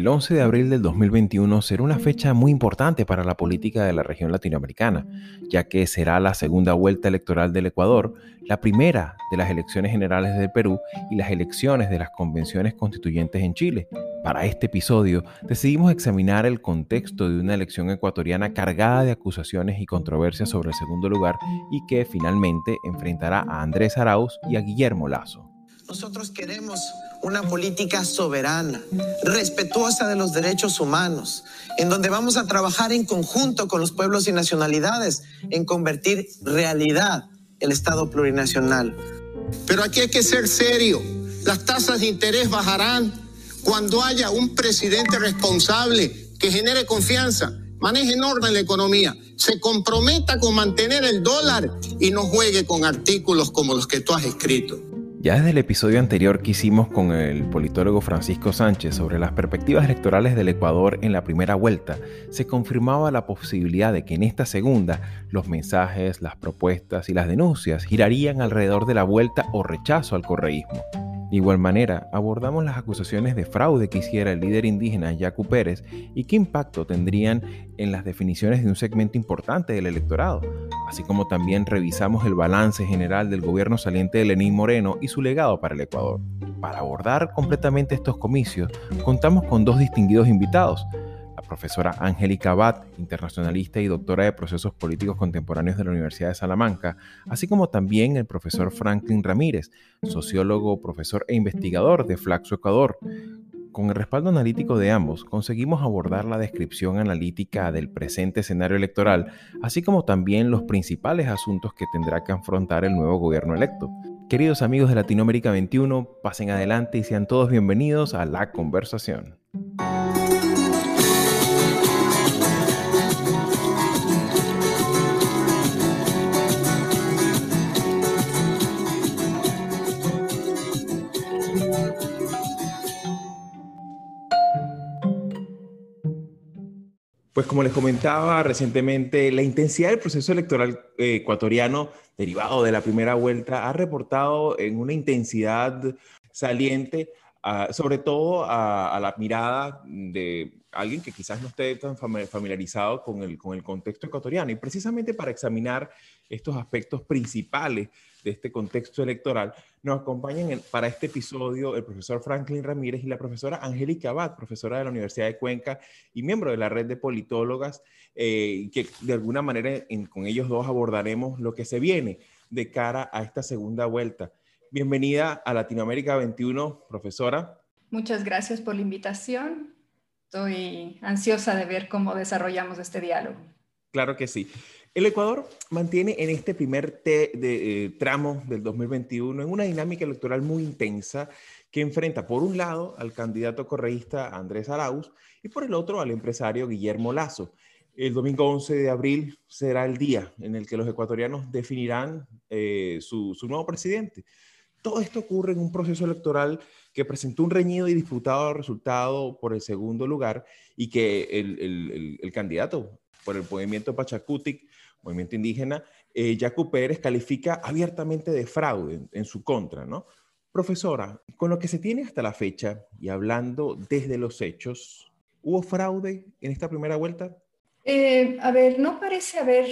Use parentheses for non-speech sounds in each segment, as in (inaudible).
El 11 de abril del 2021 será una fecha muy importante para la política de la región latinoamericana, ya que será la segunda vuelta electoral del Ecuador, la primera de las elecciones generales del Perú y las elecciones de las convenciones constituyentes en Chile. Para este episodio decidimos examinar el contexto de una elección ecuatoriana cargada de acusaciones y controversias sobre el segundo lugar y que finalmente enfrentará a Andrés Arauz y a Guillermo Lazo. Nosotros queremos una política soberana, respetuosa de los derechos humanos, en donde vamos a trabajar en conjunto con los pueblos y nacionalidades en convertir realidad el Estado plurinacional. Pero aquí hay que ser serio. Las tasas de interés bajarán cuando haya un presidente responsable que genere confianza, maneje en orden la economía, se comprometa con mantener el dólar y no juegue con artículos como los que tú has escrito. Ya desde el episodio anterior que hicimos con el politólogo Francisco Sánchez sobre las perspectivas electorales del Ecuador en la primera vuelta, se confirmaba la posibilidad de que en esta segunda los mensajes, las propuestas y las denuncias girarían alrededor de la vuelta o rechazo al correísmo. De igual manera, abordamos las acusaciones de fraude que hiciera el líder indígena Yacu Pérez y qué impacto tendrían en las definiciones de un segmento importante del electorado, así como también revisamos el balance general del gobierno saliente de Lenín Moreno y su legado para el Ecuador. Para abordar completamente estos comicios, contamos con dos distinguidos invitados, profesora Angélica Abad, internacionalista y doctora de procesos políticos contemporáneos de la Universidad de Salamanca, así como también el profesor Franklin Ramírez, sociólogo, profesor e investigador de Flaxo Ecuador. Con el respaldo analítico de ambos, conseguimos abordar la descripción analítica del presente escenario electoral, así como también los principales asuntos que tendrá que afrontar el nuevo gobierno electo. Queridos amigos de Latinoamérica 21, pasen adelante y sean todos bienvenidos a la conversación. Pues como les comentaba recientemente, la intensidad del proceso electoral eh, ecuatoriano derivado de la primera vuelta ha reportado en una intensidad saliente, ah, sobre todo a, la mirada de alguien que quizás no esté tan familiarizado con el, con el contexto ecuatoriano. Y precisamente para examinar estos aspectos principales de este contexto electoral, nos acompañan para este episodio el profesor Franklin Ramírez y la profesora Angélica Abad, profesora de la Universidad de Cuenca y miembro de la red de politólogas, eh, que de alguna manera con ellos dos abordaremos lo que se viene de cara a esta segunda vuelta. Bienvenida a Latinoamérica 21, profesora. Muchas gracias por la invitación. Estoy ansiosa de ver cómo desarrollamos este diálogo. Claro que sí. El Ecuador mantiene en este primer de, eh, tramo del 2021 en una dinámica electoral muy intensa que enfrenta por un lado al candidato correísta Andrés Arauz y por el otro al empresario Guillermo Lazo. El domingo 11 de abril será el día en el que los ecuatorianos definirán eh, su, nuevo presidente. Todo esto ocurre en un proceso electoral que presentó un reñido y disputado resultado por el segundo lugar y que el, el candidato por el movimiento Pachacutic movimiento indígena, eh, Jaco Pérez califica abiertamente de fraude en, su contra, ¿no? Profesora, con lo que se tiene hasta la fecha y hablando desde los hechos, ¿hubo fraude en esta primera vuelta? Eh, a ver, no parece haber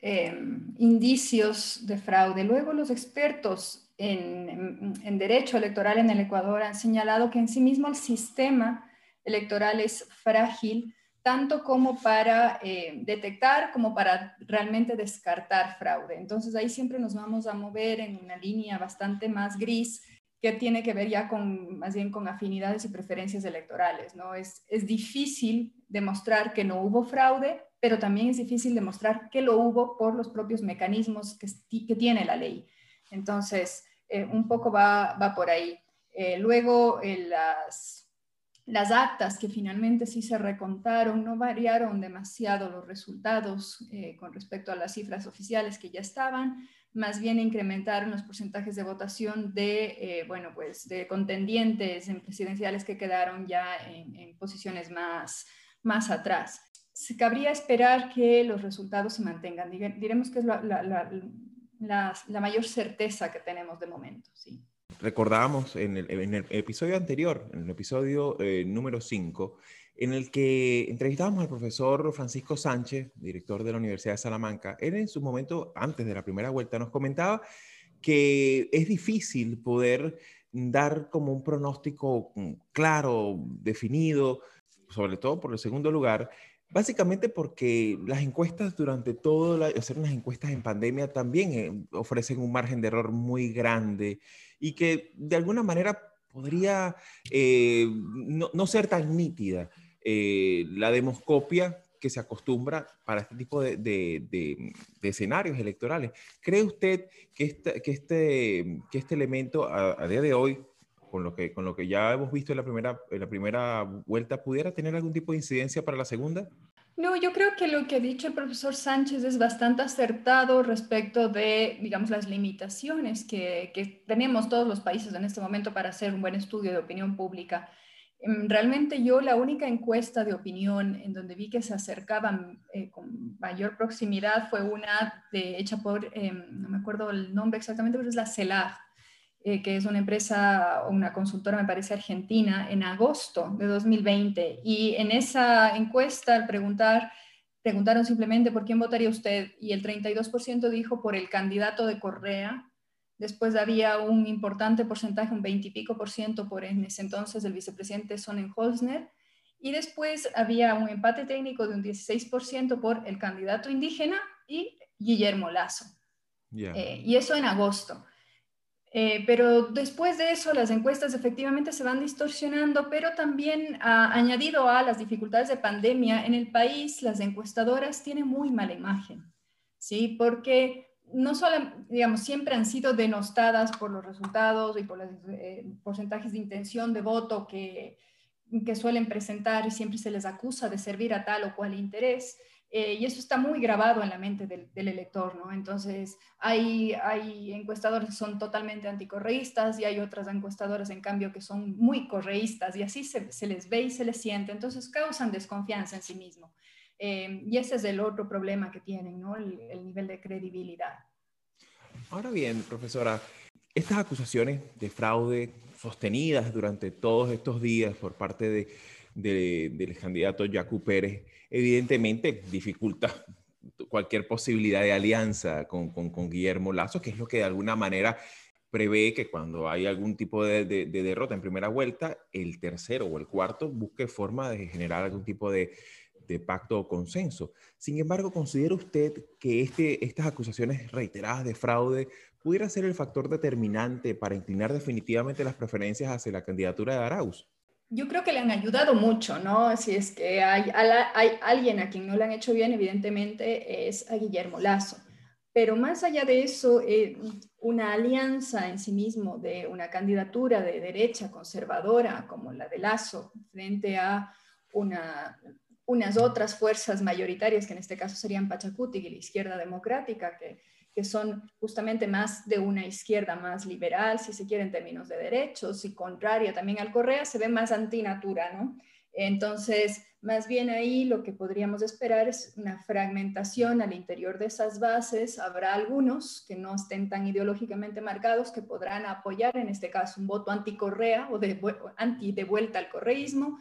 em, indicios de fraude. Luego los expertos en, derecho electoral en el Ecuador han señalado que en sí mismo el sistema electoral es frágil tanto como para eh, detectar como para realmente descartar fraude. Entonces ahí siempre nos vamos a mover en una línea bastante más gris que tiene que ver ya con más bien con afinidades y preferencias electorales, ¿no? Es, es difícil demostrar que no hubo fraude, pero también es difícil demostrar que lo hubo por los propios mecanismos que, que tiene la ley. Entonces, eh, un poco va, va por ahí. Eh, luego, las las actas que finalmente sí se recontaron no variaron demasiado los resultados eh, con respecto a las cifras oficiales que ya estaban, más bien incrementaron los porcentajes de votación de, eh, bueno, pues de contendientes en presidenciales que quedaron ya en, posiciones más, más atrás. se cabría esperar que los resultados se mantengan. Diremos que es la, la, mayor certeza que tenemos de momento. ¿sí? Recordábamos en el, episodio anterior, en el episodio eh, número 5, en el que entrevistábamos al profesor Francisco Sánchez, director de la Universidad de Salamanca. Él en su momento, antes de la primera vuelta, nos comentaba que es difícil poder dar como un pronóstico mm, claro, definido, sobre todo por el segundo lugar, Básicamente porque las encuestas durante todo, la, hacer unas encuestas en pandemia también eh, ofrecen un margen de error muy grande y que de alguna manera podría eh, no, ser tan nítida eh, la demoscopia que se acostumbra para este tipo de, escenarios electorales. ¿Cree usted que, que, este, que este elemento a, día de hoy con lo que, ya hemos visto en la, primera, vuelta, ¿pudiera tener algún tipo de incidencia para la segunda? No, yo creo que lo que ha dicho el profesor Sánchez es bastante acertado respecto de, digamos, las limitaciones que, que tenemos todos los países en este momento para hacer un buen estudio de opinión pública. Em, realmente yo la única encuesta de opinión en donde vi que se acercaban eh, con mayor proximidad fue una de, hecha por, em, no me acuerdo el nombre exactamente, pero es la CELAG, eh, que es una empresa, una consultora, me parece, argentina, en agosto de 2020. Y en esa encuesta, al preguntar, preguntaron simplemente por quién votaría usted y el 32% dijo por el candidato de Correa. Después había un importante porcentaje, un 20 y pico por ciento por en ese entonces el vicepresidente Sonnenholzner. Y después había un empate técnico de un 16% por el candidato indígena y Guillermo Lazo. Eh, y eso en agosto. Eh, pero después de eso, las encuestas efectivamente se van distorsionando, pero también ha añadido a las dificultades de pandemia en el país, las encuestadoras tienen muy mala imagen, ¿sí? Porque no solo, digamos, siempre han sido denostadas por los resultados y por los eh, porcentajes de intención de voto que, que suelen presentar y siempre se les acusa de servir a tal o cual interés. Eh, y eso está muy grabado en la mente del, elector, ¿no? Entonces, hay, hay encuestadores que son totalmente anticorreístas y hay otras encuestadoras, en cambio, que son muy correístas y así se, se les ve y se les siente. Entonces, causan desconfianza en sí mismo. Eh, y ese es el otro problema que tienen, ¿no? El, el nivel de credibilidad. Ahora bien, profesora, estas acusaciones de fraude sostenidas durante todos estos días por parte de del candidato Yacu Pérez, evidentemente dificulta (laughs) cualquier posibilidad de alianza con, con, Guillermo Lazo, que es lo que de alguna manera prevé que cuando hay algún tipo de, de, derrota en primera vuelta, el tercero o el cuarto busque forma de generar algún tipo de, de pacto o consenso. Sin embargo, ¿considera usted que este, estas acusaciones reiteradas de fraude pudiera ser el factor determinante para inclinar definitivamente las preferencias hacia la candidatura de Arauz? Yo creo que le han ayudado mucho, ¿no? Si es que hay, hay, alguien a quien no le han hecho bien, evidentemente es a Guillermo Lazo. Pero más allá de eso, eh, una alianza en sí mismo de una candidatura de derecha conservadora como la de Lazo frente a una, unas otras fuerzas mayoritarias, que en este caso serían Pachacuti y la izquierda democrática, que que son justamente más de una izquierda más liberal, si se quiere, en términos de derechos, y contraria también al Correa, se ve más antinatura, ¿no? Entonces, más bien ahí lo que podríamos esperar es una fragmentación al interior de esas bases. Habrá algunos que no estén tan ideológicamente marcados que podrán apoyar, en este caso, un voto anti-Correa o de, anti de vuelta al correísmo.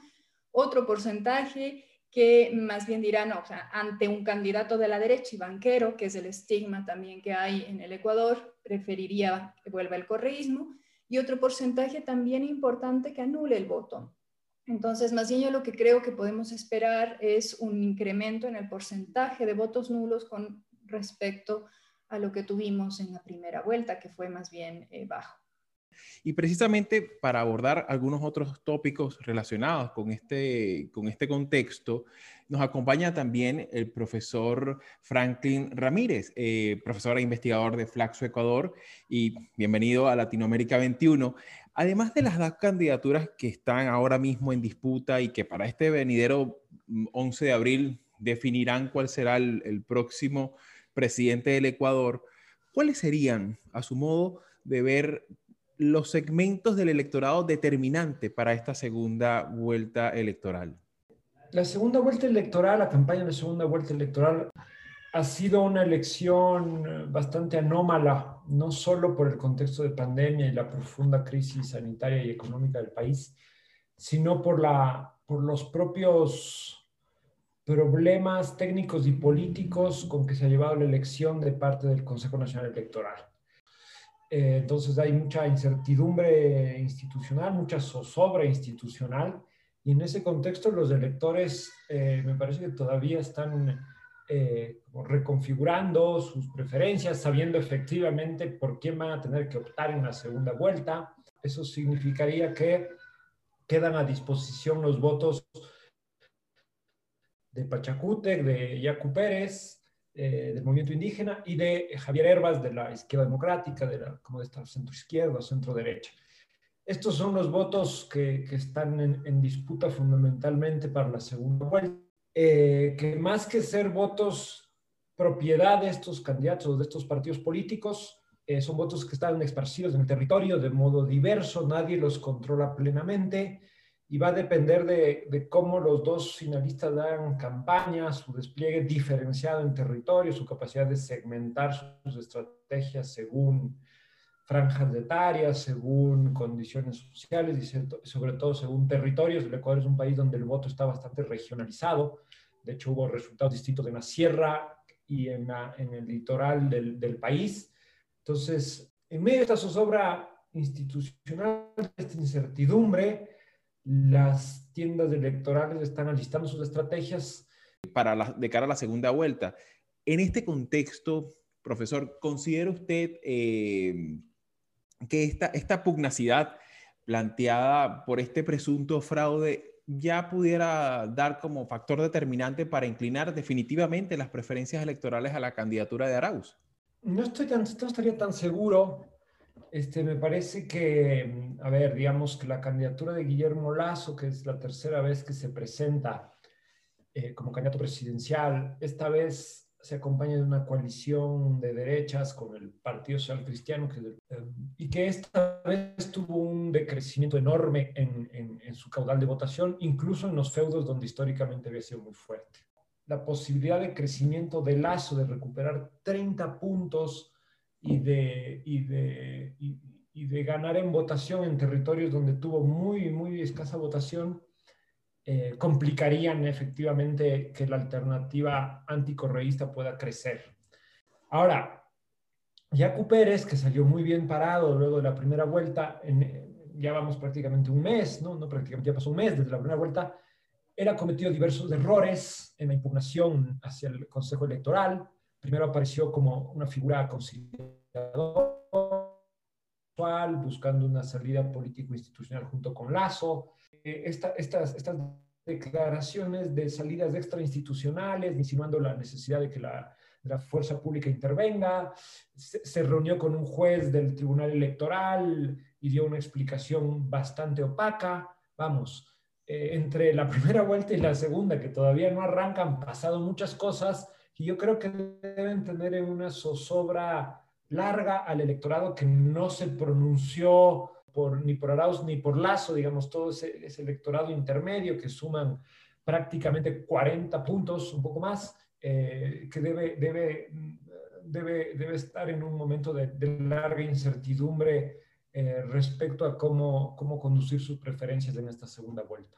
Otro porcentaje que más bien dirán, o sea, ante un candidato de la derecha y banquero, que es el estigma también que hay en el Ecuador, preferiría que vuelva el correísmo, y otro porcentaje también importante que anule el voto. Entonces, más bien yo lo que creo que podemos esperar es un incremento en el porcentaje de votos nulos con respecto a lo que tuvimos en la primera vuelta, que fue más bien eh, bajo. Y precisamente para abordar algunos otros tópicos relacionados con este, con este contexto, nos acompaña también el profesor Franklin Ramírez, eh, profesor e investigador de Flaxo Ecuador, y bienvenido a Latinoamérica 21. Además de las dos candidaturas que están ahora mismo en disputa y que para este venidero 11 mm, de abril definirán cuál será el, el próximo presidente del Ecuador, ¿cuáles serían, a su modo de ver, los segmentos del electorado determinante para esta segunda vuelta electoral? la segunda vuelta electoral, la campaña de segunda vuelta electoral ha sido una elección eh, bastante anómala, no solo por el contexto de pandemia y la profunda crisis sanitaria y económica del país, sino por, la, por los propios problemas técnicos y políticos con que se ha llevado la elección de parte del Consejo Nacional Electoral. Eh, entonces hay mucha incertidumbre institucional, mucha zozobra institucional, y en ese contexto los electores eh, me parece que todavía están eh, reconfigurando sus preferencias, sabiendo efectivamente por quién van a tener que optar en la segunda vuelta. Eso significaría que quedan a disposición los votos de Pachacútec, de Yacu Pérez, eh, del movimiento indígena, y de Javier Herbas, de la izquierda democrática, de la, como de esta centro izquierda centro derecha. Estos son los votos que, que están en, en, disputa fundamentalmente para la segunda vuelta, eh, que más que ser votos propiedad de estos candidatos, de estos partidos políticos, eh, son votos que están esparcidos en el territorio de modo diverso, nadie los controla plenamente y va a depender de, cómo los dos finalistas dan campaña, su despliegue diferenciado en territorio, su capacidad de segmentar sus estrategias según franjas etarias, según condiciones sociales y sobre todo según territorios. El Ecuador es un país donde el voto está bastante regionalizado. De hecho, hubo resultados distintos en la sierra y en, en el litoral del, del país. Entonces, en medio de esta zozobra institucional, de esta incertidumbre, las tiendas electorales están alistando sus estrategias. Para la, de cara a la segunda vuelta. En este contexto, profesor, ¿considera usted eh, que esta, esta pugnacidad planteada por este presunto fraude ya pudiera dar como factor determinante para inclinar definitivamente las preferencias electorales a la candidatura de Arauz? No, estoy tan, no estaría tan seguro este, me parece que, a ver, digamos que la candidatura de Guillermo Lazo, que es la tercera vez que se presenta eh, como candidato presidencial, esta vez se acompaña de una coalición de derechas con el Partido Social Cristiano, que, eh, y que esta vez tuvo un decrecimiento enorme en, en su caudal de votación, incluso en los feudos donde históricamente había sido muy fuerte. La posibilidad de crecimiento de Lazo, de recuperar 30 puntos, y de, y de, y, de ganar en votación en territorios donde tuvo muy, muy escasa votación, eh, complicarían efectivamente que la alternativa anticorreísta pueda crecer. Ahora, Yacu Pérez, que salió muy bien parado luego de la primera vuelta, en, ya vamos prácticamente un mes, ¿no? no prácticamente ya pasó un mes desde la primera vuelta, él ha cometido diversos errores en la impugnación hacia el Consejo Electoral, Primero apareció como una figura conciliadora, buscando una salida político-institucional junto con Lazo. Eh, estas, declaraciones de salidas extrainstitucionales, insinuando la necesidad de que la, la fuerza pública intervenga, se, reunió con un juez del Tribunal Electoral y dio una explicación bastante opaca. Vamos, eh, entre la primera vuelta y la segunda, que todavía no arrancan, han pasado muchas cosas y yo creo que deben tener una zozobra larga al electorado que no se pronunció por, ni por Arauz ni por Lazo, digamos, todo ese, electorado intermedio que suman prácticamente 40 puntos, un poco más, eh, que debe, estar en un momento de, larga incertidumbre eh, respecto a cómo conducir sus preferencias en esta segunda vuelta.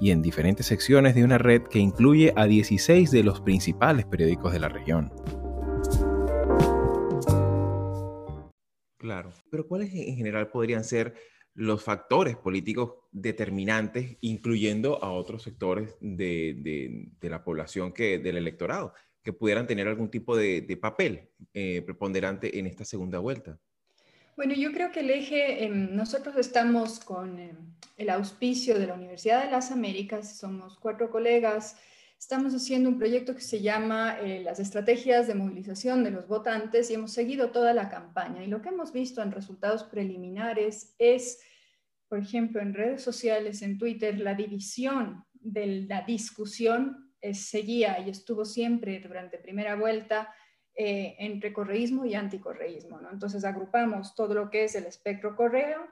y en diferentes secciones de una red que incluye a 16 de los principales periódicos de la región. Claro, pero ¿cuáles en general podrían ser los factores políticos determinantes, incluyendo a otros sectores de, la población que del electorado, que pudieran tener algún tipo de, papel eh, preponderante en esta segunda vuelta? Bueno, yo creo que el eje, em, nosotros estamos con em, el auspicio de la Universidad de las Américas, somos cuatro colegas, estamos haciendo un proyecto que se llama eh, las estrategias de movilización de los votantes y hemos seguido toda la campaña. Y lo que hemos visto en resultados preliminares es, por ejemplo, en redes sociales, en Twitter, la división de la discusión seguía y estuvo siempre durante primera vuelta eh, entre correísmo y anticorreísmo. ¿no? Entonces agrupamos todo lo que es el espectro correo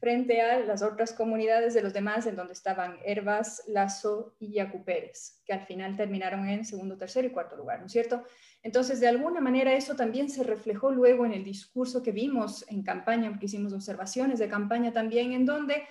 frente a las otras comunidades de los demás en donde estaban Herbas, Lazo y Yacu Pérez, que al final terminaron en segundo, tercero y cuarto lugar, ¿no es cierto? Entonces, de alguna manera eso también se reflejó luego en el discurso que vimos en campaña, porque hicimos observaciones de campaña también, en donde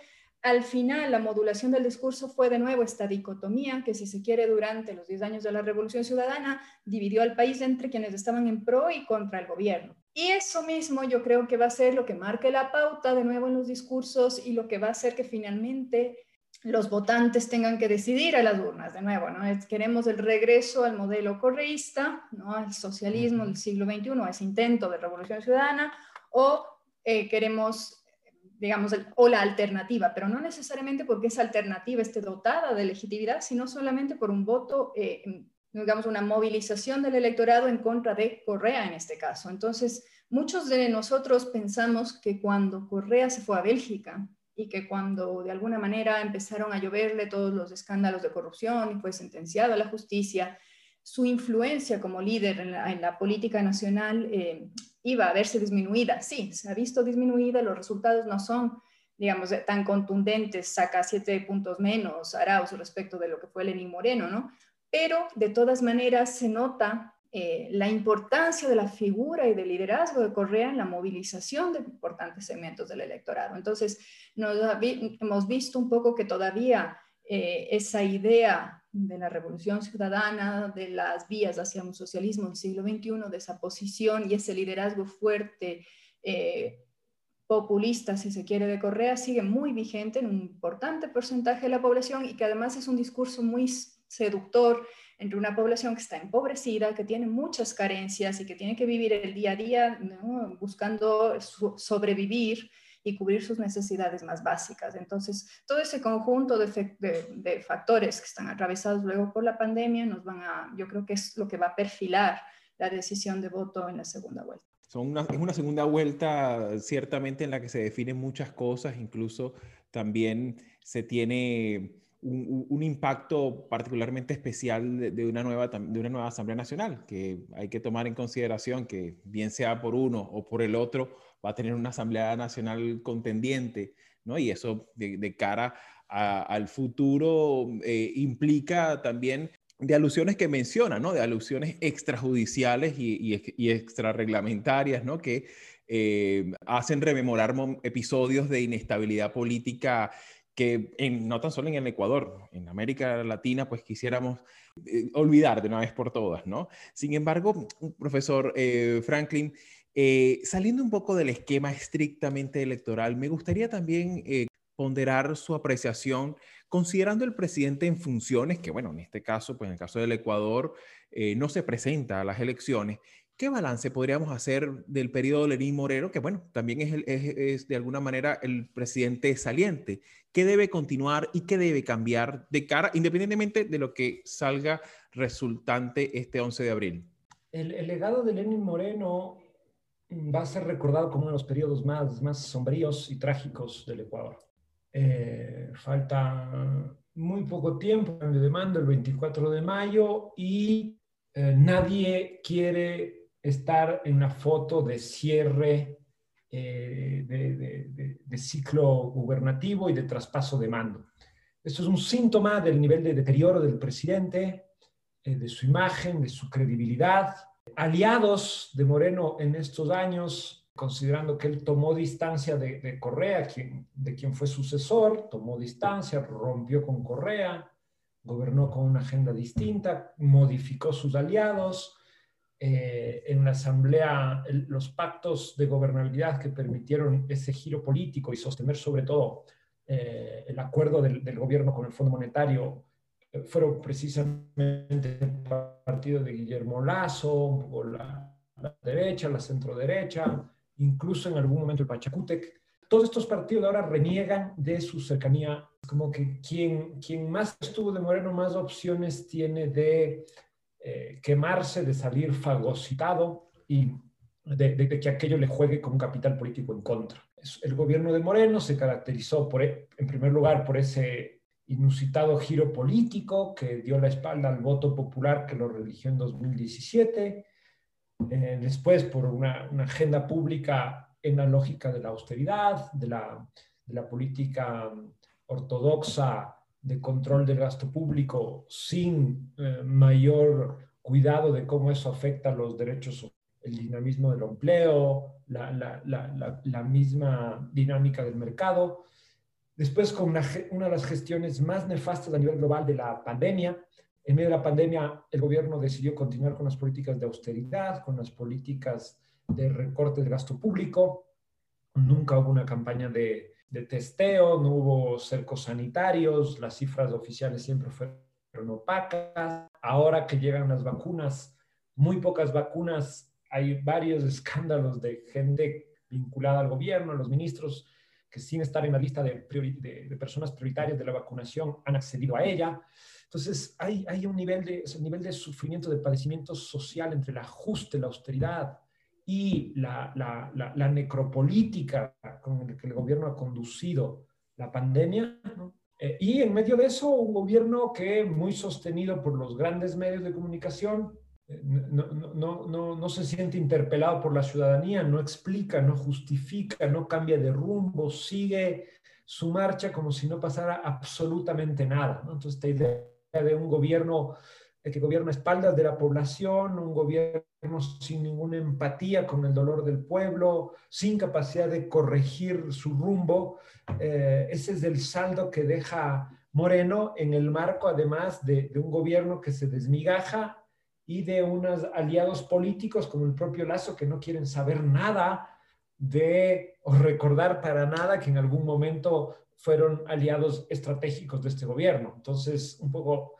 al final, la modulación del discurso fue de nuevo esta dicotomía que, si se quiere, durante los 10 años de la Revolución Ciudadana, dividió al país entre quienes estaban en pro y contra el gobierno. Y eso mismo yo creo que va a ser lo que marque la pauta de nuevo en los discursos y lo que va a hacer que finalmente los votantes tengan que decidir a las urnas de nuevo, ¿no? queremos el regreso al modelo correísta, ¿no? Al socialismo del siglo XXI, a ese intento de revolución ciudadana, o eh, queremos digamos, o la alternativa, pero no necesariamente porque esa alternativa esté dotada de legitimidad, sino solamente por un voto, eh, digamos, una movilización del electorado en contra de Correa en este caso. Entonces, muchos de nosotros pensamos que cuando Correa se fue a Bélgica y que cuando de alguna manera empezaron a lloverle todos los escándalos de corrupción y fue sentenciado a la justicia, su influencia como líder en la, política nacional eh, iba a verse disminuida. Sí, se ha visto disminuida, los resultados no son, digamos, tan contundentes, saca siete puntos menos Arauz respecto de lo que fue Lenín Moreno, ¿no? Pero de todas maneras se nota eh, la importancia de la figura y del liderazgo de Correa en la movilización de importantes segmentos del electorado. Entonces, nos hemos visto un poco que todavía eh, esa idea de la revolución ciudadana, de las vías hacia un socialismo del siglo XXI, de esa posición y ese liderazgo fuerte, eh, populista, si se quiere, de Correa, sigue muy vigente en un importante porcentaje de la población y que además es un discurso muy seductor entre una población que está empobrecida, que tiene muchas carencias y que tiene que vivir el día a día buscando sobrevivir y cubrir sus necesidades más básicas. Entonces, todo ese conjunto de, factores que están atravesados luego por la pandemia nos van a, yo creo que es lo que va a perfilar la decisión de voto en la segunda vuelta. Son una, es una segunda vuelta ciertamente en la que se definen muchas cosas, incluso también se tiene un, impacto particularmente especial de, una nueva, de una nueva Asamblea Nacional, que hay que tomar en consideración que bien sea por uno o por el otro, va a tener una Asamblea Nacional contendiente, ¿no? Y eso de, cara al futuro eh, implica también de alusiones que menciona, ¿no? De alusiones extrajudiciales y, y, extrarreglamentarias, ¿no? Que eh, hacen rememorar episodios de inestabilidad política que no tan solo en el Ecuador, en América Latina, pues quisiéramos eh, olvidar de una vez por todas, ¿no? Sin embargo, profesor Franklin, eh, saliendo un poco del esquema estrictamente electoral, me gustaría también eh, ponderar su apreciación considerando el presidente en funciones, que bueno, en este caso, pues en el caso del Ecuador, eh, no se presenta a las elecciones. ¿Qué balance podríamos hacer del periodo de Lenín Moreno, que bueno, también es, de alguna manera el presidente saliente? ¿Qué debe continuar y qué debe cambiar de cara, independientemente de lo que salga resultante este 11 de abril? El, el legado de Lenín Moreno va a ser recordado como uno de los periodos más, más sombríos y trágicos del Ecuador. Eh, falta muy poco tiempo de demanda, el 24 de mayo, y eh, nadie quiere estar en una foto de cierre eh, de, de, ciclo gubernativo y de traspaso de mando. Esto es un síntoma del nivel de deterioro del presidente, de su imagen, de su credibilidad, aliados de Moreno en estos años, considerando que él tomó distancia de, Correa, de quien fue sucesor, tomó distancia, rompió con Correa, gobernó con una agenda distinta, modificó sus aliados. Eh, en la asamblea, los pactos de gobernabilidad que permitieron ese giro político y sostener sobre todo eh, el acuerdo del, del, gobierno con el Fondo Monetario fueron precisamente el partido de Guillermo Lazo, un poco la, derecha, la centro derecha, incluso en algún momento el Pachacútec. Todos estos partidos ahora reniegan de su cercanía, como que quien, quien más estuvo de Moreno, más opciones tiene de eh, quemarse, de salir fagocitado y de, que aquello le juegue como un capital político en contra. El gobierno de Moreno se caracterizó, por, e, en primer lugar, por ese inusitado giro político que dio la espalda al voto popular que lo religió en 2017, eh, después por una, agenda pública en la lógica de la austeridad, de la, de la política ortodoxa de control del gasto público sin eh, mayor cuidado de cómo eso afecta los derechos el dinamismo del empleo, la, la, la, la, misma dinámica del mercado. Después, con una, de las gestiones más nefastas a nivel global de la pandemia, en medio de la pandemia, el gobierno decidió continuar con las políticas de austeridad, con las políticas de recorte del gasto público. Nunca hubo una campaña de, de testeo, no hubo cercos sanitarios, las cifras oficiales siempre fueron opacas. Ahora que llegan las vacunas, muy pocas vacunas hay varios (laughs) escándalos de gente vinculada al gobierno, los ministros que sin estar en la lista de, de, personas prioritarias de la vacunación han accedido a ella. Entonces, hay, hay un nivel de, nivel de sufrimiento, de padecimiento social entre el ajuste, la austeridad y la, la, la, necropolítica con el que el gobierno ha conducido la pandemia. Eh, y en medio de eso, un gobierno que muy sostenido por los grandes medios de comunicación, no, no, no, no, se siente interpelado por la ciudadanía, no explica, no justifica, no cambia de rumbo, sigue su marcha como si no pasara absolutamente nada. Entonces, esta idea de un gobierno que gobierna a espaldas de la población, un gobierno sin ninguna empatía con el dolor del pueblo, sin capacidad de corregir su rumbo, eh, ese es el saldo que deja Moreno en el marco, además, de, de un gobierno que se desmigaja y de unos aliados políticos como el propio Lazo que no quieren saber nada de o recordar para nada que en algún momento fueron aliados estratégicos de este gobierno. Entonces, un poco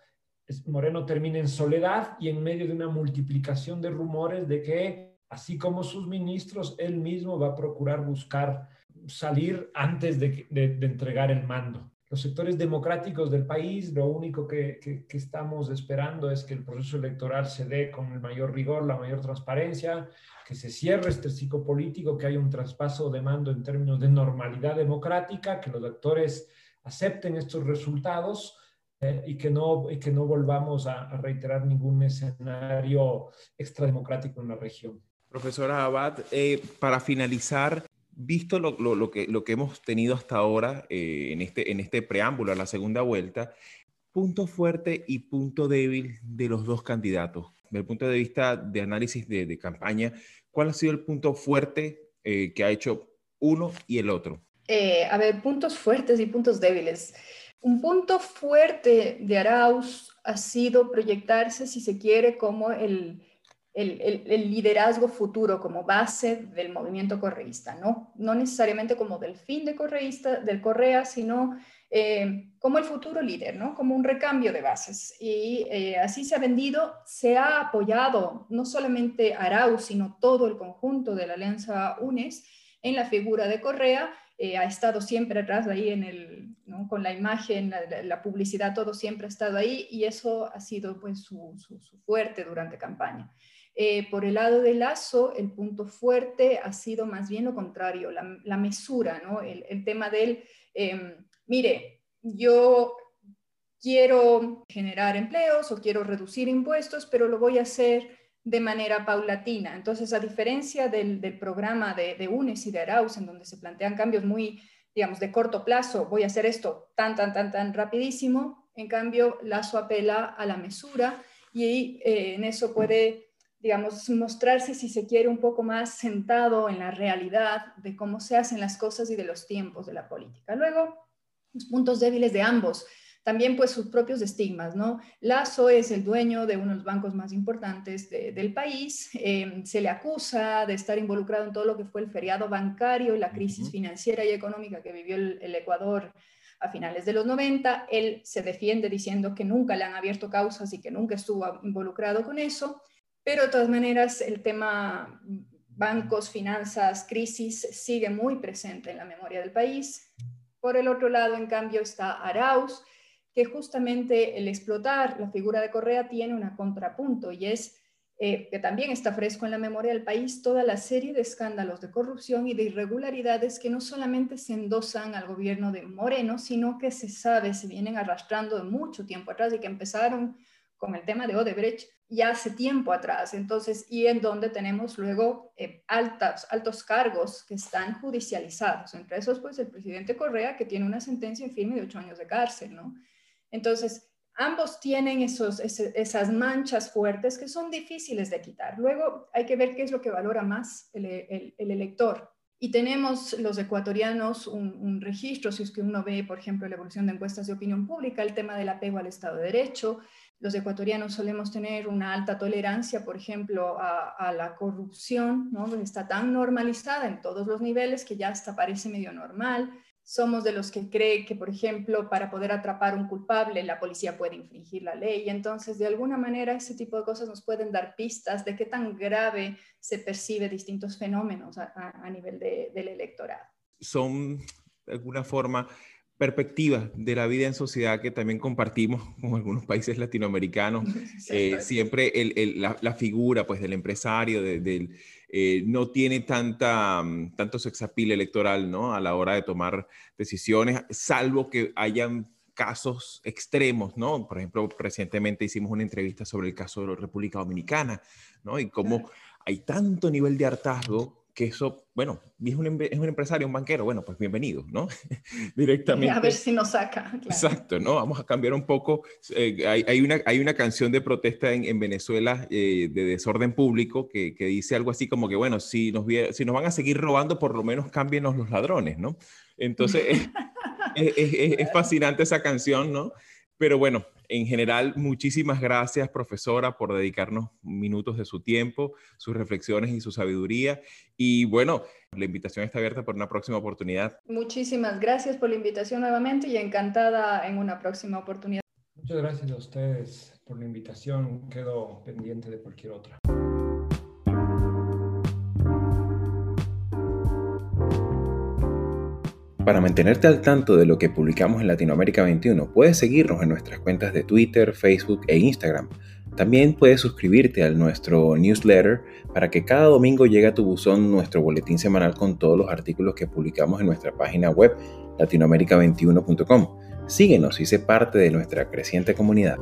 Moreno termina en soledad y en medio de una multiplicación de rumores de que, así como sus ministros, él mismo va a procurar buscar salir antes de, de entregar el mando los sectores democráticos del país, lo único que, que, estamos esperando es que el proceso electoral se dé con el mayor rigor, la mayor transparencia, que se cierre este ciclo político, que haya un traspaso de mando en términos de normalidad democrática, que los actores acepten estos resultados eh, y, que no, y que no volvamos a, a reiterar ningún escenario extrademocrático en la región. Profesora Abad, eh, para finalizar, visto lo, que, hemos tenido hasta ahora eh, en, este, en este preámbulo a la segunda vuelta, punto fuerte y punto débil de los dos candidatos. Desde el punto de vista de análisis de, de campaña, ¿cuál ha sido el punto fuerte eh, que ha hecho uno y el otro? Eh, a ver, puntos fuertes y puntos débiles. Un punto fuerte de Arauz ha sido proyectarse, si se quiere, como el, el, liderazgo futuro como base del movimiento correísta, ¿no? No necesariamente como del fin de correísta, del Correa, sino eh, como el futuro líder, ¿no? Como un recambio de bases. Y eh, así se ha vendido, se ha apoyado no solamente Arauz, sino todo el conjunto de la Alianza UNES en la figura de Correa. Eh, ha estado siempre atrás ahí en el, con la imagen, la, publicidad, todo siempre ha estado ahí y eso ha sido pues su, su fuerte durante campaña. Eh, por el lado de Lazo, el punto fuerte ha sido más bien lo contrario, la, mesura, ¿no? El, tema del, em, mire, yo quiero generar empleos o quiero reducir impuestos, pero lo voy a hacer de manera paulatina. Entonces, a diferencia del, programa de, de, UNES y de Arauz, en donde se plantean cambios muy, digamos, de corto plazo, voy a hacer esto tan, tan, tan, tan rapidísimo, en cambio, Lazo apela a la mesura y eh, en eso puede digamos, mostrarse, si se quiere, un poco más sentado en la realidad de cómo se hacen las cosas y de los tiempos de la política. Luego, los puntos débiles de ambos, también pues sus propios estigmas, ¿no? Lazo es el dueño de uno de los bancos más importantes del país, eh, se le acusa de estar involucrado en todo lo que fue el feriado bancario y la crisis financiera y económica que vivió el Ecuador a finales de los 90. Él se defiende diciendo que nunca le han abierto causas y que nunca estuvo involucrado con eso. Pero de todas maneras, el tema bancos, finanzas, crisis, sigue muy presente en la memoria del país. Por el otro lado, en cambio, está Arauz, que justamente el explotar la figura de Correa tiene un contrapunto y es eh, que también está fresco en la memoria del país toda la serie de escándalos de corrupción y de irregularidades que no solamente se endosan al gobierno de Moreno, sino que se sabe, se vienen arrastrando de mucho tiempo atrás y que empezaron con el tema de Odebrecht ya hace tiempo atrás. Entonces, y en donde tenemos luego eh, altos, altos cargos que están judicializados. Entre esos, pues, el presidente Correa, que tiene una sentencia en firme de ocho años de cárcel, ¿no? Entonces, ambos tienen esos, esas manchas fuertes que son difíciles de quitar. Luego hay que ver qué es lo que valora más el, elector. Y tenemos los ecuatorianos un, registro, si es que uno ve, por ejemplo, la evolución de encuestas de opinión pública, el tema del apego al Estado de Derecho. Los ecuatorianos solemos tener una alta tolerancia, por ejemplo, a, a la corrupción, ¿no? Está tan normalizada en todos los niveles que ya hasta parece medio normal somos de los que cree que, por ejemplo, para poder atrapar un culpable, la policía puede infringir la ley. Entonces, de alguna manera, ese tipo de cosas nos pueden dar pistas de qué tan grave se percibe distintos fenómenos a, nivel del electorado. Son, de alguna forma, perspectivas de la vida en sociedad que también compartimos (laughs) con algunos países latinoamericanos. (laughs) Eh, siempre la, figura pues, del empresario, del, eh, no tiene tanta, mm, tanto sexapil electoral ¿no? a la hora de tomar decisiones, salvo que hayan casos extremos, ¿no? Por ejemplo, recientemente hicimos una entrevista sobre el caso de la República Dominicana, ¿no? Y cómo hay tanto nivel de hartazgo que eso, bueno, es un, es un, empresario, un banquero, bueno, pues bienvenido, ¿no? (laughs) Directamente. A ver si nos saca. Exacto, ¿no? Vamos a cambiar un poco. Eh, hay, hay, una, hay una canción de protesta en, en Venezuela eh, de desorden público que, que, dice algo así como que, bueno, si nos, si nos van a seguir robando, por lo menos cámbienos los ladrones, ¿no? Entonces, (laughs) es, es, es fascinante esa canción, ¿no? Pero bueno, en general, muchísimas gracias, profesora, por dedicarnos minutos de su tiempo, sus reflexiones y su sabiduría. Y bueno, la invitación está abierta por una próxima oportunidad. Muchísimas gracias por la invitación nuevamente y encantada en una próxima oportunidad. Muchas gracias a ustedes por la invitación. Quedo pendiente de cualquier otra. Para mantenerte al tanto de lo que publicamos en Latinoamérica 21, puedes seguirnos en nuestras cuentas de Twitter, Facebook e Instagram. También puedes suscribirte a nuestro newsletter para que cada domingo llegue a tu buzón nuestro boletín semanal con todos los artículos que publicamos en nuestra página web latinoamerica21.com. Síguenos y sé parte de nuestra creciente comunidad.